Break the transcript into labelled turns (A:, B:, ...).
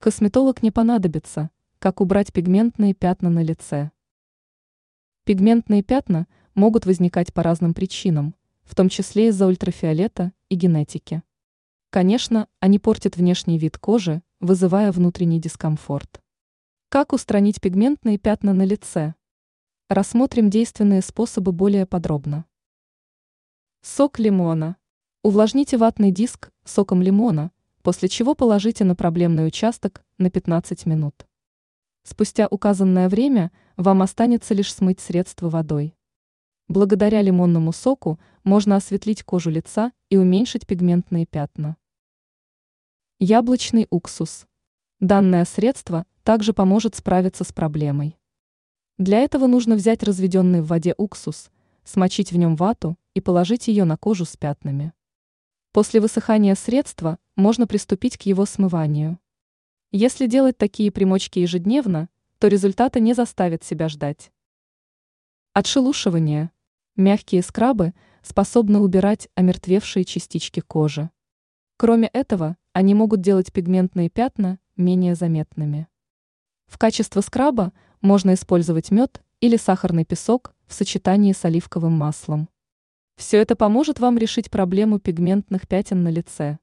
A: Косметолог не понадобится, как убрать пигментные пятна на лице. Пигментные пятна могут возникать по разным причинам, в том числе из-за ультрафиолета и генетики. Конечно, они портят внешний вид кожи, вызывая внутренний дискомфорт. Как устранить пигментные пятна на лице? Рассмотрим действенные способы более подробно. Сок лимона. Увлажните ватный диск соком лимона, после чего положите на проблемный участок на 15 минут. Спустя указанное время вам останется лишь смыть средство водой. Благодаря лимонному соку можно осветлить кожу лица и уменьшить пигментные пятна. Яблочный уксус. Данное средство также поможет справиться с проблемой. Для этого нужно взять разведенный в воде уксус, смочить в нем вату и положить ее на кожу с пятнами. После высыхания средства можно приступить к его смыванию. Если делать такие примочки ежедневно, то результата не заставит себя ждать. Отшелушивание. Мягкие скрабы способны убирать омертвевшие частички кожи. Кроме этого, они могут делать пигментные пятна менее заметными. В качестве скраба можно использовать мед или сахарный песок в сочетании с оливковым маслом. Все это поможет вам решить проблему пигментных пятен на лице.